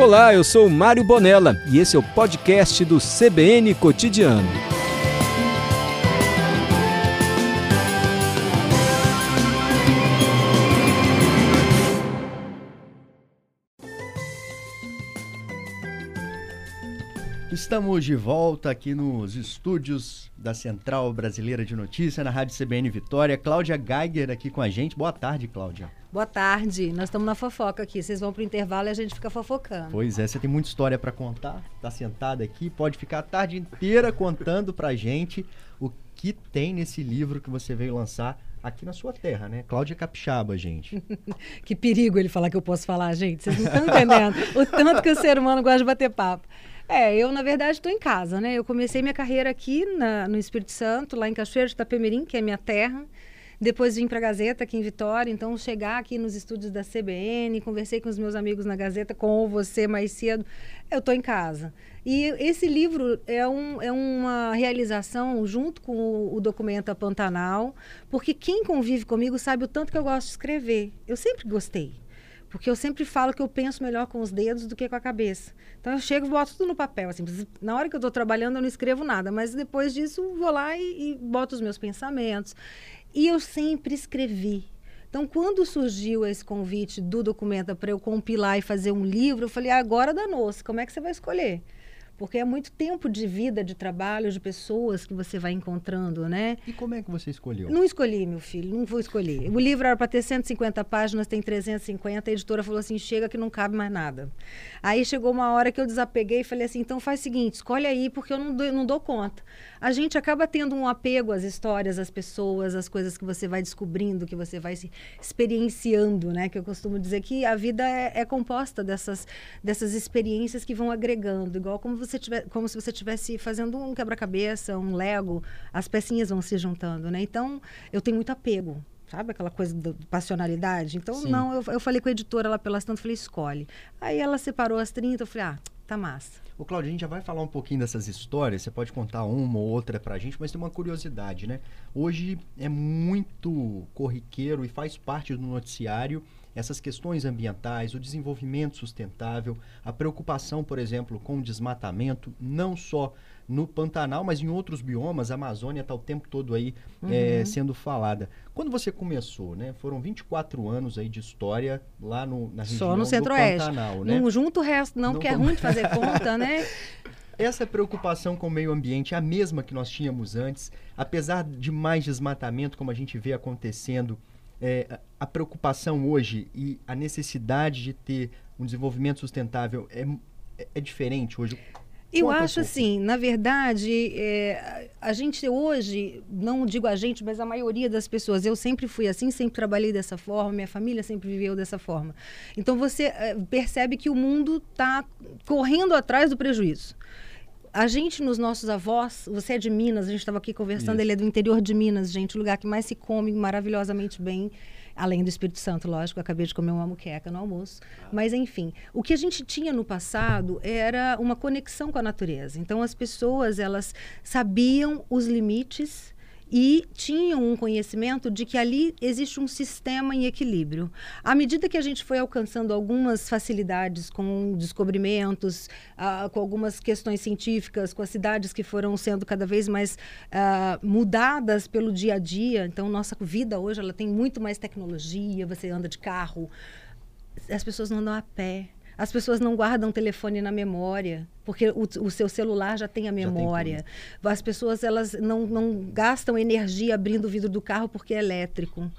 Olá, eu sou Mário Bonella e esse é o podcast do CBN Cotidiano. Estamos de volta aqui nos estúdios da Central Brasileira de Notícia, na Rádio CBN Vitória. Cláudia Geiger aqui com a gente. Boa tarde, Cláudia. Boa tarde. Nós estamos na fofoca aqui. Vocês vão para o intervalo e a gente fica fofocando. Pois é, você tem muita história para contar. Está sentada aqui, pode ficar a tarde inteira contando para a gente o que tem nesse livro que você veio lançar aqui na sua terra, né? Cláudia Capixaba, gente. que perigo ele falar que eu posso falar, gente. Vocês não estão entendendo o tanto que o ser humano gosta de bater papo. É, eu, na verdade, estou em casa, né? Eu comecei minha carreira aqui na, no Espírito Santo, lá em Cachoeiro de Itapemirim, que é minha terra. Depois vim para a Gazeta, aqui em Vitória. Então, chegar aqui nos estúdios da CBN, conversei com os meus amigos na Gazeta, com você mais cedo. Eu estou em casa. E esse livro é, um, é uma realização junto com o, o documento Pantanal, porque quem convive comigo sabe o tanto que eu gosto de escrever. Eu sempre gostei. Porque eu sempre falo que eu penso melhor com os dedos do que com a cabeça. Então eu chego e boto tudo no papel. Assim, na hora que eu estou trabalhando, eu não escrevo nada, mas depois disso vou lá e, e boto os meus pensamentos. E eu sempre escrevi. Então, quando surgiu esse convite do documento para eu compilar e fazer um livro, eu falei: agora danou-se, como é que você vai escolher? Porque é muito tempo de vida, de trabalho, de pessoas que você vai encontrando, né? E como é que você escolheu? Não escolhi, meu filho, não vou escolher. O livro era para ter 150 páginas, tem 350, a editora falou assim: chega que não cabe mais nada. Aí chegou uma hora que eu desapeguei e falei assim: então faz o seguinte, escolhe aí, porque eu não dou, não dou conta. A gente acaba tendo um apego às histórias, às pessoas, às coisas que você vai descobrindo, que você vai se experienciando, né? Que eu costumo dizer que a vida é, é composta dessas, dessas experiências que vão agregando, igual como você você tiver, como se você estivesse fazendo um quebra-cabeça, um Lego, as pecinhas vão se juntando, né? Então, eu tenho muito apego sabe aquela coisa de passionalidade? Então, Sim. não, eu, eu falei com a editora lá pelas tantas, falei, escolhe. Aí ela separou as 30, eu falei, ah, tá massa. Ô, Cláudio, a gente já vai falar um pouquinho dessas histórias, você pode contar uma ou outra pra gente, mas tem uma curiosidade, né? Hoje é muito corriqueiro e faz parte do noticiário essas questões ambientais, o desenvolvimento sustentável, a preocupação, por exemplo, com o desmatamento, não só no Pantanal, mas em outros biomas, a Amazônia está o tempo todo aí uhum. é, sendo falada. Quando você começou, né? Foram 24 anos aí de história lá no, na região Só no Centro-Oeste. Pantanal, né? Não junto o resto não, não porque é ruim de fazer conta, né? Essa preocupação com o meio ambiente é a mesma que nós tínhamos antes, apesar de mais desmatamento, como a gente vê acontecendo é, a preocupação hoje e a necessidade de ter um desenvolvimento sustentável é, é diferente hoje? Eu Conta acho um assim, na verdade, é, a gente hoje, não digo a gente, mas a maioria das pessoas, eu sempre fui assim, sempre trabalhei dessa forma, minha família sempre viveu dessa forma. Então você é, percebe que o mundo está correndo atrás do prejuízo a gente, nos nossos avós, você é de Minas, a gente estava aqui conversando, Isso. ele é do interior de Minas, gente, o lugar que mais se come maravilhosamente bem, além do Espírito Santo, lógico, eu acabei de comer uma muqueca no almoço. Ah. Mas, enfim, o que a gente tinha no passado era uma conexão com a natureza. Então, as pessoas, elas sabiam os limites e tinham um conhecimento de que ali existe um sistema em equilíbrio. À medida que a gente foi alcançando algumas facilidades com descobrimentos, uh, com algumas questões científicas, com as cidades que foram sendo cada vez mais uh, mudadas pelo dia a dia, então nossa vida hoje ela tem muito mais tecnologia, você anda de carro, as pessoas não andam a pé as pessoas não guardam telefone na memória, porque o, o seu celular já tem a memória. Tem As pessoas elas não, não gastam energia abrindo o vidro do carro porque é elétrico.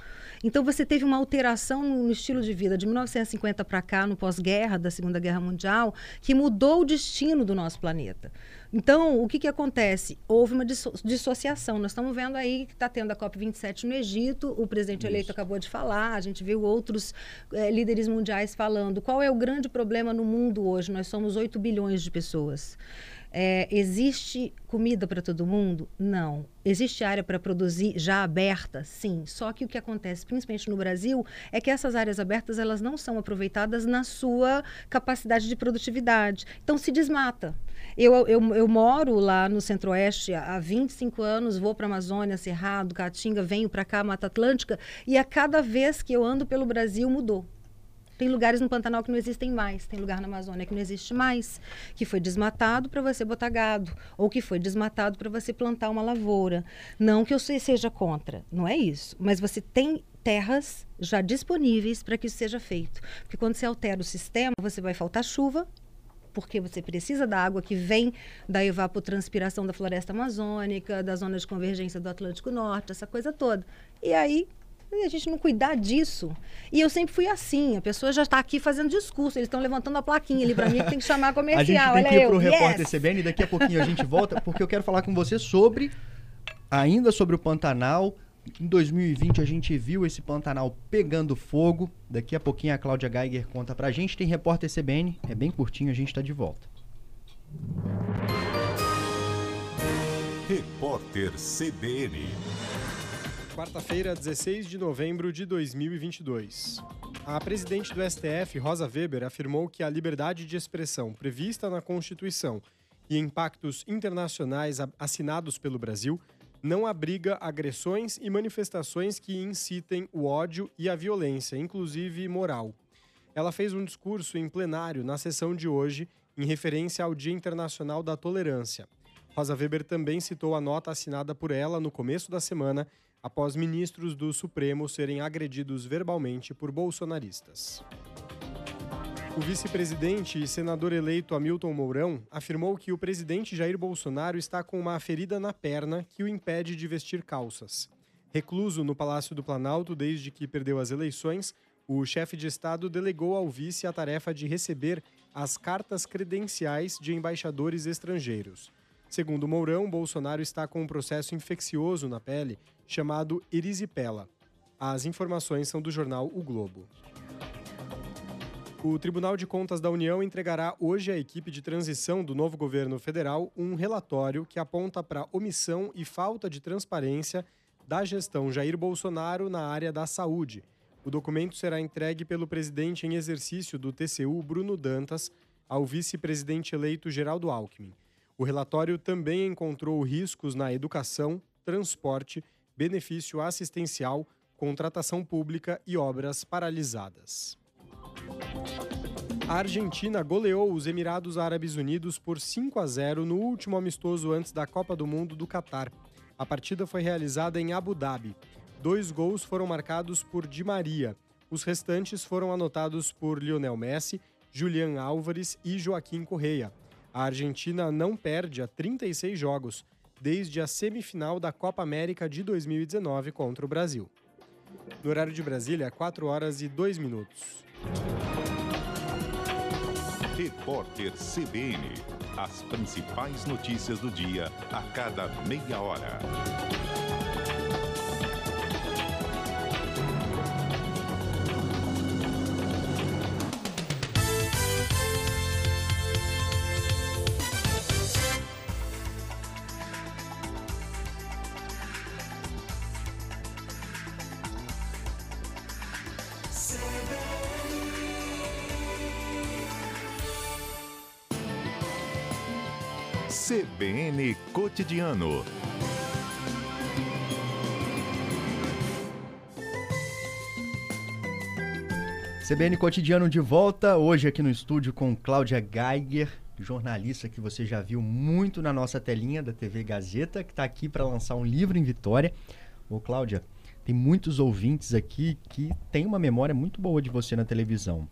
Então você teve uma alteração no estilo de vida de 1950 para cá, no pós-guerra da Segunda Guerra Mundial, que mudou o destino do nosso planeta. Então, o que, que acontece? Houve uma disso dissociação. Nós estamos vendo aí que está tendo a COP27 no Egito, o presidente Isso. eleito acabou de falar, a gente viu outros é, líderes mundiais falando. Qual é o grande problema no mundo hoje? Nós somos 8 bilhões de pessoas. É, existe comida para todo mundo? Não. Existe área para produzir já aberta? Sim. Só que o que acontece, principalmente no Brasil, é que essas áreas abertas elas não são aproveitadas na sua capacidade de produtividade. Então se desmata. Eu, eu, eu moro lá no Centro-Oeste há 25 anos, vou para a Amazônia, Cerrado, Caatinga, venho para cá, Mata Atlântica, e a cada vez que eu ando pelo Brasil mudou. Tem lugares no Pantanal que não existem mais, tem lugar na Amazônia que não existe mais, que foi desmatado para você botar gado, ou que foi desmatado para você plantar uma lavoura. Não que eu seja contra, não é isso. Mas você tem terras já disponíveis para que isso seja feito. Porque quando você altera o sistema, você vai faltar chuva, porque você precisa da água que vem da evapotranspiração da floresta amazônica, da zona de convergência do Atlântico Norte, essa coisa toda. E aí a gente não cuidar disso. E eu sempre fui assim, a pessoa já está aqui fazendo discurso, eles estão levantando a plaquinha ali para mim que tem que chamar comercial. a gente tem que ir para o repórter CBN e daqui a pouquinho a gente volta, porque eu quero falar com você sobre, ainda sobre o Pantanal, em 2020 a gente viu esse Pantanal pegando fogo. Daqui a pouquinho a Cláudia Geiger conta pra gente. Tem repórter CBN, é bem curtinho, a gente tá de volta. Repórter CBN. Quarta-feira, 16 de novembro de 2022. A presidente do STF, Rosa Weber, afirmou que a liberdade de expressão prevista na Constituição e impactos internacionais assinados pelo Brasil não abriga agressões e manifestações que incitem o ódio e a violência, inclusive moral. Ela fez um discurso em plenário na sessão de hoje, em referência ao Dia Internacional da Tolerância. Rosa Weber também citou a nota assinada por ela no começo da semana, após ministros do Supremo serem agredidos verbalmente por bolsonaristas. O vice-presidente e senador eleito Hamilton Mourão afirmou que o presidente Jair Bolsonaro está com uma ferida na perna que o impede de vestir calças. Recluso no Palácio do Planalto desde que perdeu as eleições, o chefe de Estado delegou ao vice a tarefa de receber as cartas credenciais de embaixadores estrangeiros. Segundo Mourão, Bolsonaro está com um processo infeccioso na pele chamado erisipela. As informações são do jornal O Globo. O Tribunal de Contas da União entregará hoje à equipe de transição do novo governo federal um relatório que aponta para omissão e falta de transparência da gestão Jair Bolsonaro na área da saúde. O documento será entregue pelo presidente em exercício do TCU, Bruno Dantas, ao vice-presidente eleito Geraldo Alckmin. O relatório também encontrou riscos na educação, transporte, benefício assistencial, contratação pública e obras paralisadas. A Argentina goleou os Emirados Árabes Unidos por 5 a 0 no último amistoso antes da Copa do Mundo do Catar. A partida foi realizada em Abu Dhabi. Dois gols foram marcados por Di Maria. Os restantes foram anotados por Lionel Messi, Julian Álvares e Joaquim Correia. A Argentina não perde a 36 jogos, desde a semifinal da Copa América de 2019 contra o Brasil. No horário de Brasília, 4 horas e 2 minutos. Repórter CBN. As principais notícias do dia a cada meia hora. CBN Cotidiano. CBN Cotidiano de volta, hoje aqui no estúdio com Cláudia Geiger, jornalista que você já viu muito na nossa telinha da TV Gazeta, que está aqui para lançar um livro em Vitória. Ô Cláudia, tem muitos ouvintes aqui que têm uma memória muito boa de você na televisão.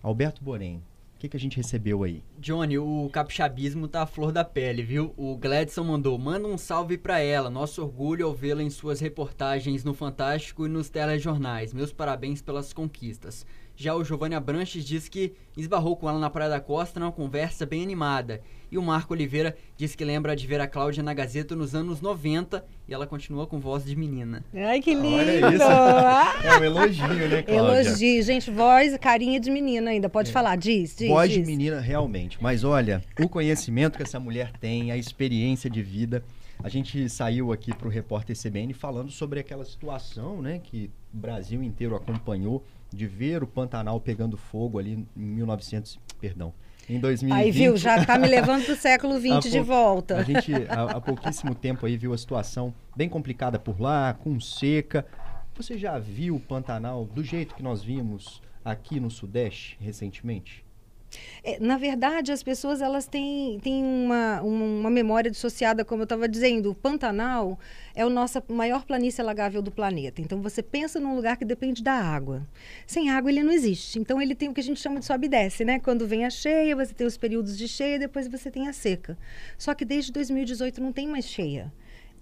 Alberto Borém, que, que a gente recebeu aí? Johnny, o capixabismo tá à flor da pele, viu? O Gladson mandou, manda um salve para ela. Nosso orgulho ao vê-la em suas reportagens no Fantástico e nos telejornais. Meus parabéns pelas conquistas. Já o Giovanni Abranches diz que esbarrou com ela na Praia da Costa numa conversa bem animada. E o Marco Oliveira diz que lembra de ver a Cláudia na Gazeta nos anos 90 e ela continua com voz de menina. Ai, que lindo! Olha isso. é um elogio, né, Cláudia? Elogio. Gente, voz, carinha de menina ainda. Pode é. falar, diz, diz. Voz diz. de menina, realmente. Mas olha, o conhecimento que essa mulher tem, a experiência de vida. A gente saiu aqui para o repórter CBN falando sobre aquela situação, né, que o Brasil inteiro acompanhou de ver o Pantanal pegando fogo ali em 1900, perdão, em 2020. Aí viu, já está me levando para o século XX de volta. A gente há, há pouquíssimo tempo aí viu a situação bem complicada por lá, com seca. Você já viu o Pantanal do jeito que nós vimos aqui no Sudeste recentemente? É, na verdade, as pessoas elas têm, têm uma, uma memória dissociada, como eu estava dizendo. O Pantanal é a nossa maior planície alagável do planeta. Então, você pensa num lugar que depende da água. Sem água, ele não existe. Então, ele tem o que a gente chama de sobe e desce, né? Quando vem a cheia, você tem os períodos de cheia, depois você tem a seca. Só que desde 2018 não tem mais cheia.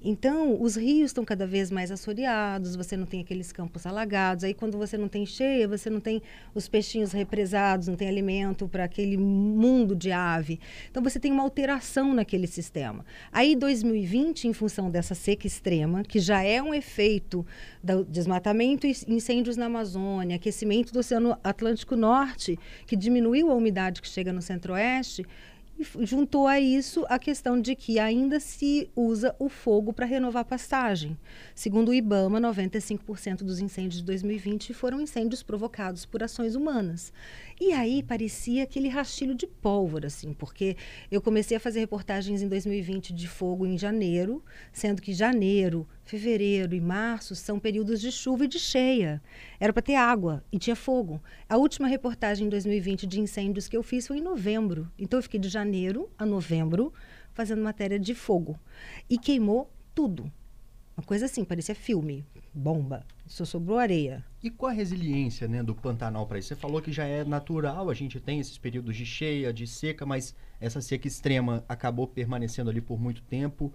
Então, os rios estão cada vez mais assoreados, você não tem aqueles campos alagados. Aí, quando você não tem cheia, você não tem os peixinhos represados, não tem alimento para aquele mundo de ave. Então, você tem uma alteração naquele sistema. Aí, 2020, em função dessa seca extrema, que já é um efeito do desmatamento e incêndios na Amazônia, aquecimento do Oceano Atlântico Norte, que diminuiu a umidade que chega no centro-oeste, e juntou a isso a questão de que ainda se usa o fogo para renovar pastagem. Segundo o IBAMA, 95% dos incêndios de 2020 foram incêndios provocados por ações humanas. E aí parecia aquele rastilho de pólvora, assim, porque eu comecei a fazer reportagens em 2020 de fogo em janeiro, sendo que janeiro, fevereiro e março são períodos de chuva e de cheia. Era para ter água e tinha fogo. A última reportagem em 2020 de incêndios que eu fiz foi em novembro. Então eu fiquei de janeiro a novembro fazendo matéria de fogo. E queimou tudo. Uma coisa assim, parecia filme, bomba. Só sobrou areia. E qual a resiliência né, do Pantanal para isso? Você falou que já é natural, a gente tem esses períodos de cheia, de seca, mas essa seca extrema acabou permanecendo ali por muito tempo.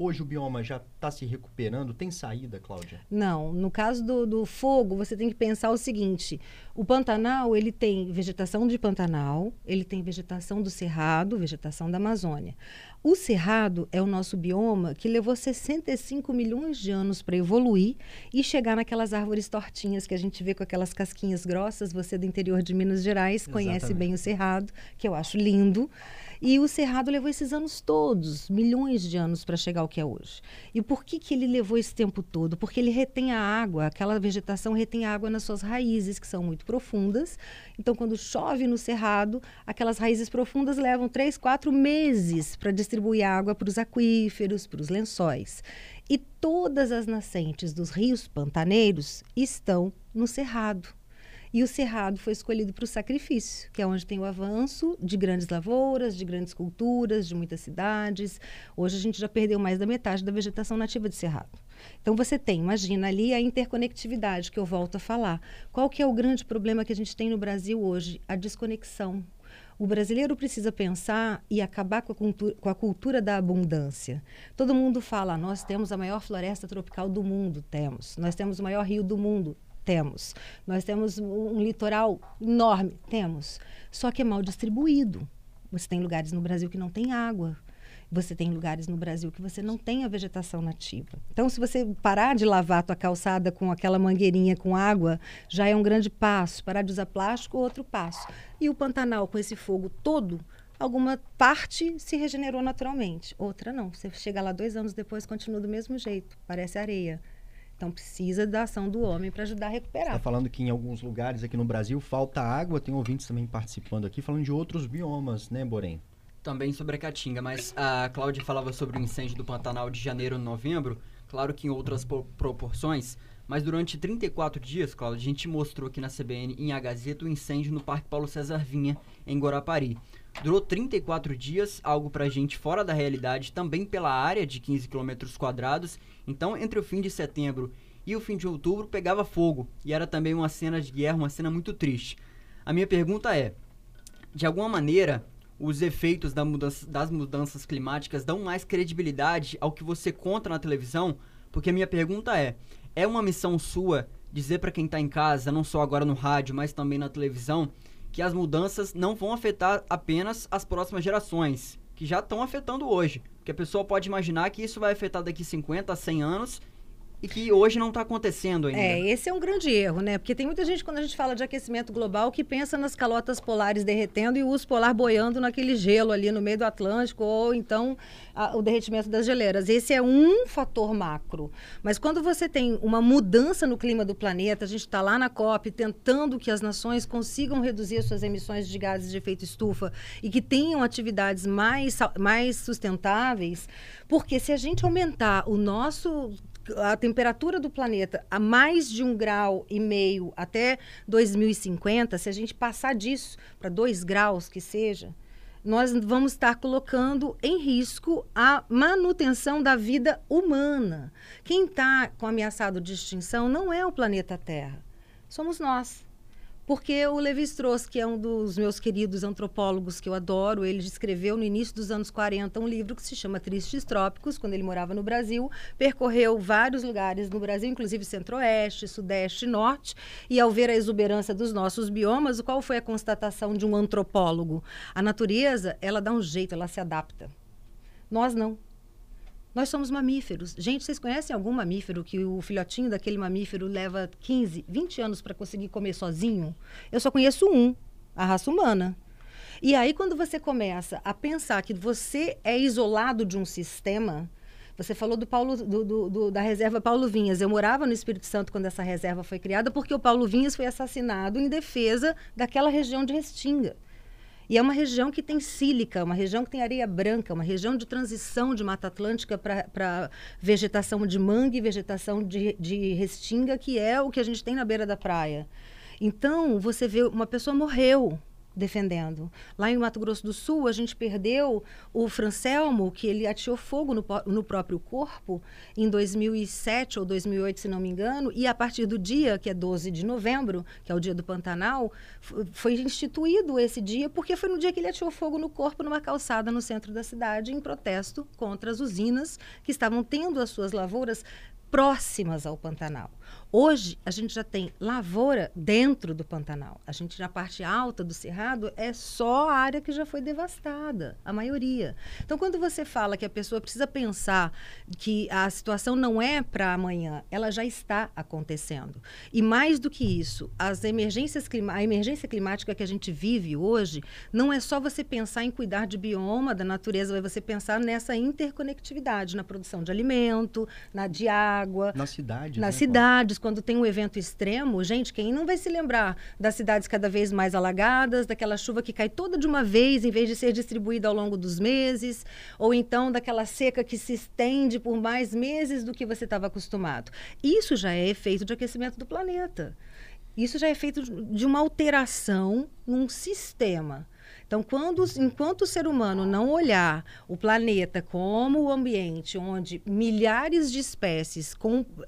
Hoje o bioma já está se recuperando? Tem saída, Cláudia? Não. No caso do, do, fogo, você tem que pensar o seguinte: o Pantanal ele tem vegetação de Pantanal, ele tem vegetação do Cerrado, vegetação da Amazônia. O Cerrado é o nosso bioma que levou 65 milhões de anos para evoluir e chegar naquelas árvores tortinhas que a gente vê com aquelas casquinhas grossas. Você do interior de Minas Gerais Exatamente. conhece bem o Cerrado, que eu acho lindo. E o Cerrado levou esses anos todos, milhões de anos, para chegar ao que é hoje. E por que, que ele levou esse tempo todo? Porque ele retém a água, aquela vegetação retém a água nas suas raízes, que são muito profundas. Então, quando chove no Cerrado, aquelas raízes profundas levam três, quatro meses para distribuir água para os aquíferos, para os lençóis. E todas as nascentes dos rios pantaneiros estão no Cerrado. E o cerrado foi escolhido para o sacrifício, que é onde tem o avanço de grandes lavouras, de grandes culturas, de muitas cidades. Hoje a gente já perdeu mais da metade da vegetação nativa de cerrado. Então você tem, imagina ali a interconectividade que eu volto a falar. Qual que é o grande problema que a gente tem no Brasil hoje? A desconexão. O brasileiro precisa pensar e acabar com a, cultura, com a cultura da abundância. Todo mundo fala, nós temos a maior floresta tropical do mundo, temos. Nós temos o maior rio do mundo, temos. Nós temos um litoral enorme? Temos. Só que é mal distribuído. Você tem lugares no Brasil que não tem água. Você tem lugares no Brasil que você não tem a vegetação nativa. Então, se você parar de lavar a tua calçada com aquela mangueirinha com água, já é um grande passo. Parar de usar plástico, outro passo. E o Pantanal, com esse fogo todo, alguma parte se regenerou naturalmente, outra não. Você chega lá dois anos depois, continua do mesmo jeito, parece areia. Então precisa da ação do homem para ajudar a recuperar. Está falando que em alguns lugares aqui no Brasil falta água, tem ouvintes também participando aqui falando de outros biomas, né, Borém? Também sobre a Caatinga, mas a Cláudia falava sobre o incêndio do Pantanal de janeiro a novembro, claro que em outras proporções, mas durante 34 dias, Cláudia, a gente mostrou aqui na CBN em A Gazeta o incêndio no Parque Paulo César Vinha, em Guarapari. Durou 34 dias, algo pra gente fora da realidade, também pela área de 15 km quadrados. Então, entre o fim de setembro e o fim de outubro, pegava fogo. E era também uma cena de guerra, uma cena muito triste. A minha pergunta é: de alguma maneira, os efeitos da mudança, das mudanças climáticas dão mais credibilidade ao que você conta na televisão? Porque a minha pergunta é: é uma missão sua dizer para quem está em casa, não só agora no rádio, mas também na televisão, que as mudanças não vão afetar apenas as próximas gerações, que já estão afetando hoje. Porque a pessoa pode imaginar que isso vai afetar daqui 50 a 100 anos e que hoje não está acontecendo ainda. É, esse é um grande erro, né? Porque tem muita gente, quando a gente fala de aquecimento global, que pensa nas calotas polares derretendo e o urso polar boiando naquele gelo ali no meio do Atlântico, ou então a, o derretimento das geleiras. Esse é um fator macro. Mas quando você tem uma mudança no clima do planeta, a gente está lá na COP tentando que as nações consigam reduzir suas emissões de gases de efeito estufa e que tenham atividades mais, mais sustentáveis, porque se a gente aumentar o nosso a temperatura do planeta a mais de um grau e meio até 2050, se a gente passar disso para dois graus que seja, nós vamos estar colocando em risco a manutenção da vida humana. Quem está com ameaçado de extinção não é o planeta Terra, somos nós. Porque o Levi Strauss, que é um dos meus queridos antropólogos que eu adoro, ele escreveu no início dos anos 40 um livro que se chama Tristes Trópicos, quando ele morava no Brasil, percorreu vários lugares no Brasil, inclusive Centro-Oeste, Sudeste e Norte, e ao ver a exuberância dos nossos biomas, qual foi a constatação de um antropólogo? A natureza, ela dá um jeito, ela se adapta. Nós não. Nós somos mamíferos. Gente, vocês conhecem algum mamífero que o filhotinho daquele mamífero leva 15, 20 anos para conseguir comer sozinho? Eu só conheço um, a raça humana. E aí, quando você começa a pensar que você é isolado de um sistema, você falou do Paulo, do, do, do, da reserva Paulo Vinhas. Eu morava no Espírito Santo quando essa reserva foi criada, porque o Paulo Vinhas foi assassinado em defesa daquela região de Restinga. E é uma região que tem sílica, uma região que tem areia branca, uma região de transição de Mata Atlântica para vegetação de mangue vegetação de, de restinga, que é o que a gente tem na beira da praia. Então, você vê, uma pessoa morreu defendendo. Lá em Mato Grosso do Sul, a gente perdeu o Francelmo, que ele atirou fogo no, no, próprio corpo em 2007 ou 2008, se não me engano, e a partir do dia, que é 12 de novembro, que é o dia do Pantanal, foi instituído esse dia porque foi no dia que ele atirou fogo no corpo numa calçada no centro da cidade em protesto contra as usinas que estavam tendo as suas lavouras próximas ao Pantanal. Hoje, a gente já tem lavoura dentro do Pantanal. A gente, na parte alta do Cerrado, é só a área que já foi devastada, a maioria. Então, quando você fala que a pessoa precisa pensar que a situação não é para amanhã, ela já está acontecendo. E mais do que isso, as emergências a emergência climática que a gente vive hoje, não é só você pensar em cuidar de bioma, da natureza, é você pensar nessa interconectividade, na produção de alimento, na de água. Na cidade. Nas né, cidades quando tem um evento extremo, gente, quem não vai se lembrar das cidades cada vez mais alagadas, daquela chuva que cai toda de uma vez, em vez de ser distribuída ao longo dos meses, ou então daquela seca que se estende por mais meses do que você estava acostumado. Isso já é efeito de aquecimento do planeta. Isso já é feito de uma alteração num sistema. Então, quando, enquanto o ser humano não olhar o planeta como o ambiente onde milhares de espécies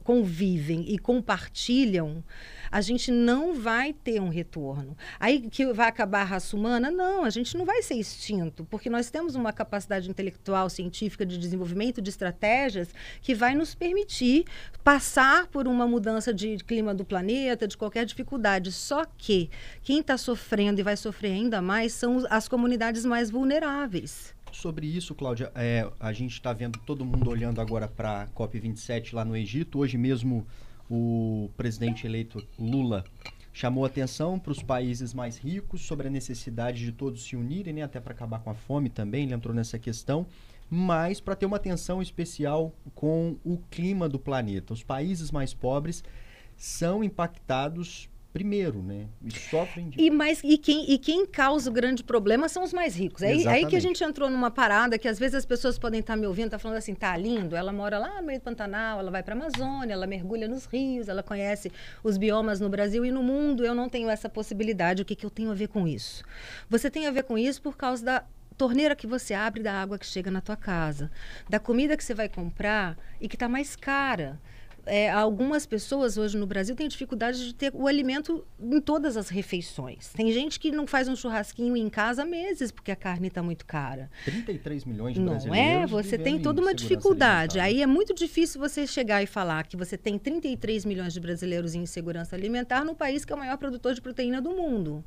convivem e compartilham, a gente não vai ter um retorno. Aí que vai acabar a raça humana? Não, a gente não vai ser extinto, porque nós temos uma capacidade intelectual, científica de desenvolvimento de estratégias que vai nos permitir passar por uma mudança de clima do planeta, de qualquer dificuldade. Só que quem está sofrendo e vai sofrer ainda mais são as comunidades mais vulneráveis. Sobre isso, Cláudia, é, a gente está vendo todo mundo olhando agora para a COP27 lá no Egito. Hoje mesmo o presidente eleito Lula chamou atenção para os países mais ricos sobre a necessidade de todos se unirem, né, até para acabar com a fome também, ele entrou nessa questão, mas para ter uma atenção especial com o clima do planeta. Os países mais pobres são impactados primeiro, né? E sofrem de... E, mais, e, quem, e quem causa o grande problema são os mais ricos. É aí que a gente entrou numa parada que às vezes as pessoas podem estar me ouvindo, tá falando assim, tá lindo, ela mora lá no meio do Pantanal, ela vai para a Amazônia, ela mergulha nos rios, ela conhece os biomas no Brasil e no mundo. Eu não tenho essa possibilidade. O que, que eu tenho a ver com isso? Você tem a ver com isso por causa da torneira que você abre da água que chega na tua casa, da comida que você vai comprar e que está mais cara é, algumas pessoas hoje no Brasil têm dificuldade de ter o alimento em todas as refeições. Tem gente que não faz um churrasquinho em casa há meses porque a carne está muito cara. 33 milhões de não brasileiros. Não é? Você tem toda uma dificuldade. Aí é muito difícil você chegar e falar que você tem 33 milhões de brasileiros em insegurança alimentar no país que é o maior produtor de proteína do mundo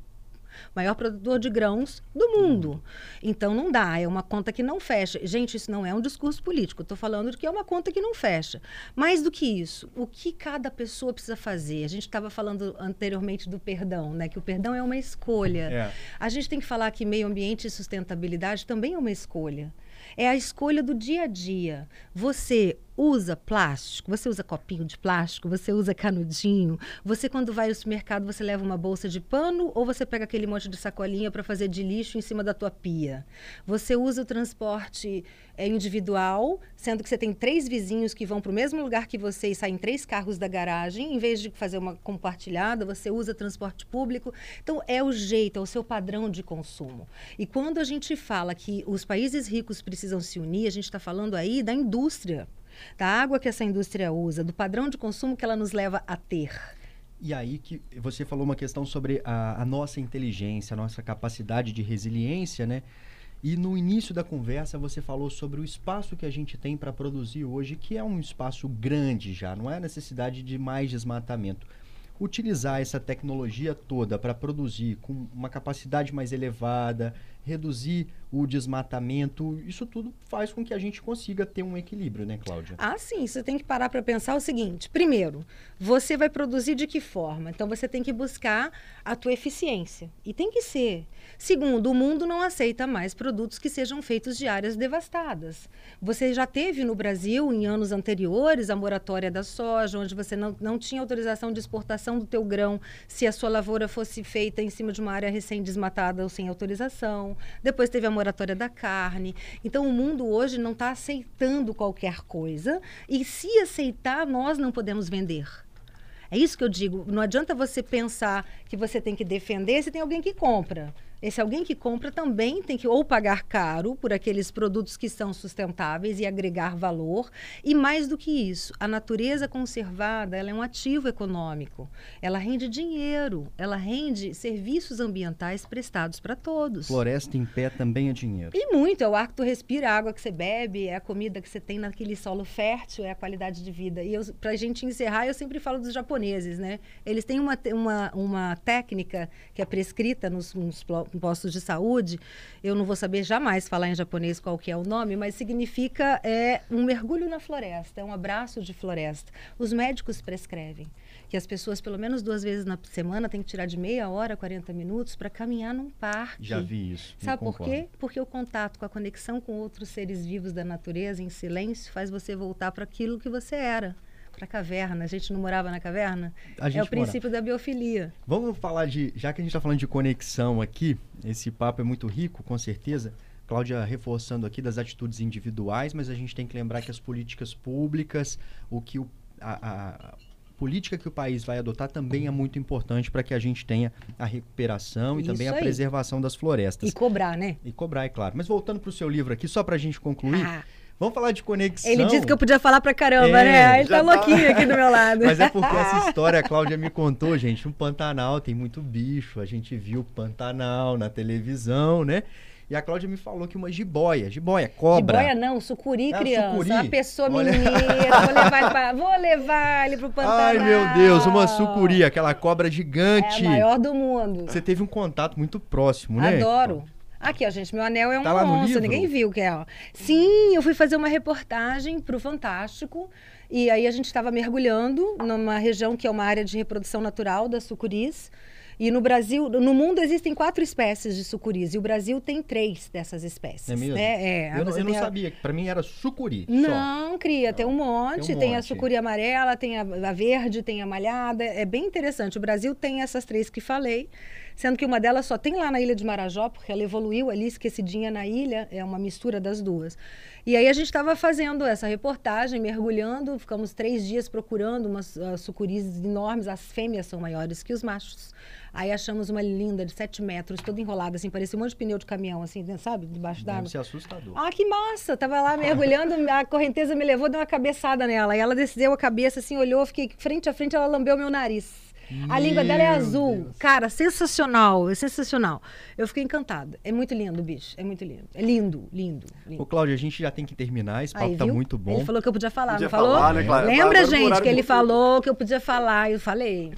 maior produtor de grãos do mundo. Então não dá, é uma conta que não fecha. Gente, isso não é um discurso político, estou falando de que é uma conta que não fecha. Mais do que isso, o que cada pessoa precisa fazer? A gente estava falando anteriormente do perdão, né? Que o perdão é uma escolha. É. A gente tem que falar que meio ambiente e sustentabilidade também é uma escolha. É a escolha do dia a dia. Você usa plástico, você usa copinho de plástico, você usa canudinho, você quando vai ao supermercado você leva uma bolsa de pano ou você pega aquele monte de sacolinha para fazer de lixo em cima da tua pia. Você usa o transporte é, individual, sendo que você tem três vizinhos que vão para o mesmo lugar que você e saem três carros da garagem, em vez de fazer uma compartilhada, você usa transporte público. Então é o jeito, é o seu padrão de consumo. E quando a gente fala que os países ricos precisam se unir, a gente está falando aí da indústria da água que essa indústria usa, do padrão de consumo que ela nos leva a ter. E aí que você falou uma questão sobre a, a nossa inteligência, a nossa capacidade de resiliência, né? E no início da conversa você falou sobre o espaço que a gente tem para produzir hoje, que é um espaço grande já, não é necessidade de mais desmatamento. Utilizar essa tecnologia toda para produzir com uma capacidade mais elevada, reduzir o desmatamento, isso tudo faz com que a gente consiga ter um equilíbrio, né, Cláudia? Ah, sim. Você tem que parar para pensar o seguinte: primeiro, você vai produzir de que forma? Então você tem que buscar a tua eficiência. E tem que ser. Segundo, o mundo não aceita mais produtos que sejam feitos de áreas devastadas. Você já teve no Brasil, em anos anteriores, a moratória da soja, onde você não, não tinha autorização de exportação do teu grão se a sua lavoura fosse feita em cima de uma área recém-desmatada ou sem autorização. Depois teve a moratória da carne. Então, o mundo hoje não está aceitando qualquer coisa. E se aceitar, nós não podemos vender. É isso que eu digo. Não adianta você pensar que você tem que defender se tem alguém que compra. Esse alguém que compra também tem que ou pagar caro por aqueles produtos que são sustentáveis e agregar valor. E mais do que isso, a natureza conservada ela é um ativo econômico. Ela rende dinheiro, ela rende serviços ambientais prestados para todos. Floresta em pé também é dinheiro. E muito, é o ar que tu respira, a água que você bebe, é a comida que você tem naquele solo fértil, é a qualidade de vida. E para a gente encerrar, eu sempre falo dos japoneses, né? Eles têm uma, uma, uma técnica que é prescrita nos, nos postos de saúde, eu não vou saber jamais falar em japonês qual que é o nome, mas significa é, um mergulho na floresta, é um abraço de floresta. Os médicos prescrevem que as pessoas, pelo menos duas vezes na semana, têm que tirar de meia hora, 40 minutos para caminhar num parque. Já vi isso. Sabe por quê? Porque o contato com a conexão com outros seres vivos da natureza, em silêncio, faz você voltar para aquilo que você era para a caverna. A gente não morava na caverna? é o princípio mora. da biofilia. Vamos falar de. Já que a gente está falando de conexão aqui, esse papo é muito rico, com certeza. Cláudia reforçando aqui das atitudes individuais, mas a gente tem que lembrar que as políticas públicas, o que o, a, a política que o país vai adotar também é muito importante para que a gente tenha a recuperação Isso e também a preservação das florestas. E cobrar, né? E cobrar, é claro. Mas voltando para o seu livro aqui, só para a gente concluir. Ah. Vamos falar de conexão. Ele disse que eu podia falar pra caramba, é, né? Ele tá, tá louquinho aqui do meu lado. Mas é porque essa história a Cláudia me contou, gente. No Pantanal tem muito bicho. A gente viu Pantanal na televisão, né? E a Cláudia me falou que uma jiboia, jiboia, cobra. Jiboia não, sucuri, ah, criança. Sucuri. Uma pessoa Olha... mineira. Vou levar, ele pra, vou levar ele pro Pantanal. Ai, meu Deus, uma sucuri, aquela cobra gigante. É a maior do mundo. Você teve um contato muito próximo, né? Adoro. Aqui, ó, gente, meu anel é um tá monstro, ninguém viu que é, ó. Sim, eu fui fazer uma reportagem pro Fantástico. E aí a gente estava mergulhando numa região que é uma área de reprodução natural das sucuris. E no Brasil, no mundo existem quatro espécies de sucuris e o Brasil tem três dessas espécies. É mesmo? Né? É, eu, eu não sabia, para mim era sucuri. Não, só. cria, não. tem um monte. Tem, um tem monte. a sucuri amarela, tem a, a, verde, tem a malhada. É bem interessante. O Brasil tem essas três que falei sendo que uma delas só tem lá na ilha de Marajó, porque ela evoluiu ali, esquecidinha na ilha, é uma mistura das duas. E aí a gente estava fazendo essa reportagem, mergulhando, ficamos três dias procurando umas uh, sucuris enormes, as fêmeas são maiores que os machos. Aí achamos uma linda de 7 metros, toda enrolada, assim, parecia um monte de pneu de caminhão, assim, sabe? Debaixo d'água. Deve assustador. Ah, que massa! Tava lá mergulhando, a correnteza me levou, deu uma cabeçada nela. E ela desceu a cabeça, assim, olhou, fiquei frente a frente, ela lambeu meu nariz. A língua dela é azul. Deus. Cara, sensacional, é sensacional. Eu fiquei encantada. É muito lindo, bicho. É muito lindo. É lindo, lindo. lindo. Ô, Cláudio, a gente já tem que terminar. Esse papo Aí, tá muito bom. Ele falou que eu podia falar, podia não falou? Falar, né, Cláudio? Lembra, Agora gente, que ele falou que eu podia falar. Eu falei.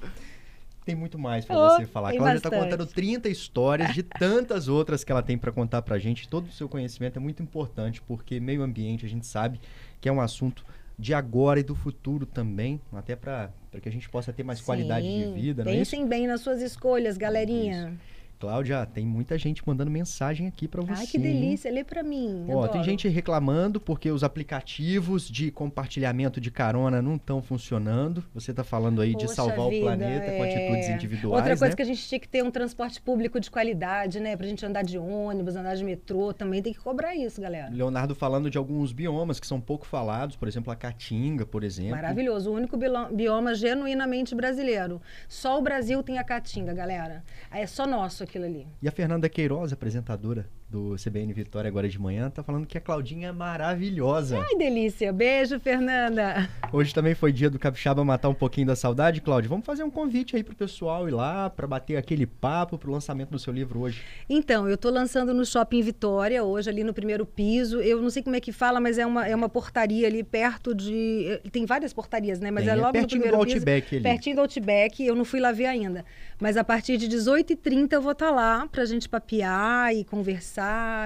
Tem muito mais para oh, você falar. A Cláudia está contando 30 histórias de tantas outras que ela tem para contar para a gente. Todo o seu conhecimento é muito importante, porque meio ambiente a gente sabe que é um assunto de agora e do futuro também, até para que a gente possa ter mais Sim, qualidade de vida. Pensem não é bem nas suas escolhas, galerinha. Cláudia, tem muita gente mandando mensagem aqui para você. Ai, que delícia. Lê para mim. Ó, adoro. tem gente reclamando porque os aplicativos de compartilhamento de carona não estão funcionando. Você está falando aí de Poxa salvar vida, o planeta com é. atitudes individuais, Outra coisa né? que a gente tinha que ter um transporte público de qualidade, né? Pra gente andar de ônibus, andar de metrô, também tem que cobrar isso, galera. Leonardo falando de alguns biomas que são pouco falados, por exemplo, a caatinga, por exemplo. Maravilhoso. O único bioma genuinamente brasileiro. Só o Brasil tem a caatinga, galera. É só nosso aquilo ali. E a Fernanda Queiroz, apresentadora do CBN Vitória agora de manhã, tá falando que a Claudinha é maravilhosa. Ai, delícia. Beijo, Fernanda. Hoje também foi dia do Capixaba matar um pouquinho da saudade, Cláudia. Vamos fazer um convite aí pro pessoal ir lá para bater aquele papo pro lançamento do seu livro hoje. Então, eu estou lançando no Shopping Vitória, hoje ali no primeiro piso. Eu não sei como é que fala, mas é uma, é uma portaria ali perto de. eh, Tem várias portarias, né? Mas é é logo no pertinho do primeiro piso. Outback ali. Pertinho do Outback. Eu não fui lá ver ainda. Mas a partir de 18h30 eu vou estar lá pra gente papear e conversar.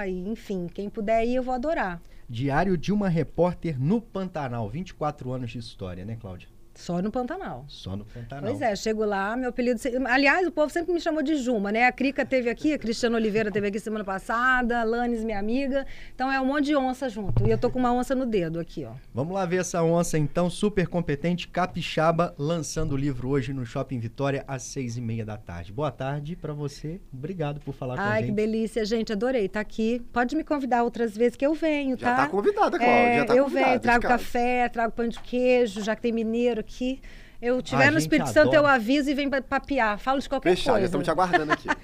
E, enfim, quem puder ir, eu vou adorar. Diário de uma repórter no Pantanal. 24 anos de história, né, Cláudia? Só no Pantanal. Só no Pantanal. Pois é, chego lá, meu apelido. Aliás, o povo sempre me chamou de Juma, né? A Crica teve aqui, a Cristiana Oliveira teve aqui semana passada, a Lanes, minha amiga. Então é um monte de onça junto. E eu tô com uma onça no dedo aqui, ó. Vamos lá ver essa onça, então, super competente, capixaba, lançando o livro hoje no Shopping Vitória, às seis e meia da tarde. Boa tarde para você. Obrigado por falar com a Ai, gente. que delícia, gente. Adorei estar aqui. Pode me convidar outras vezes que eu venho, Já tá? tá convidada, Cláudia. É, já tá eu convidada, venho, trago café, trago pão de queijo, já que tem mineiro aqui. Eu A tiver no Espírito Santo, eu aviso e venho pra papear. Falo de qualquer Fechado, coisa. estamos te aguardando aqui.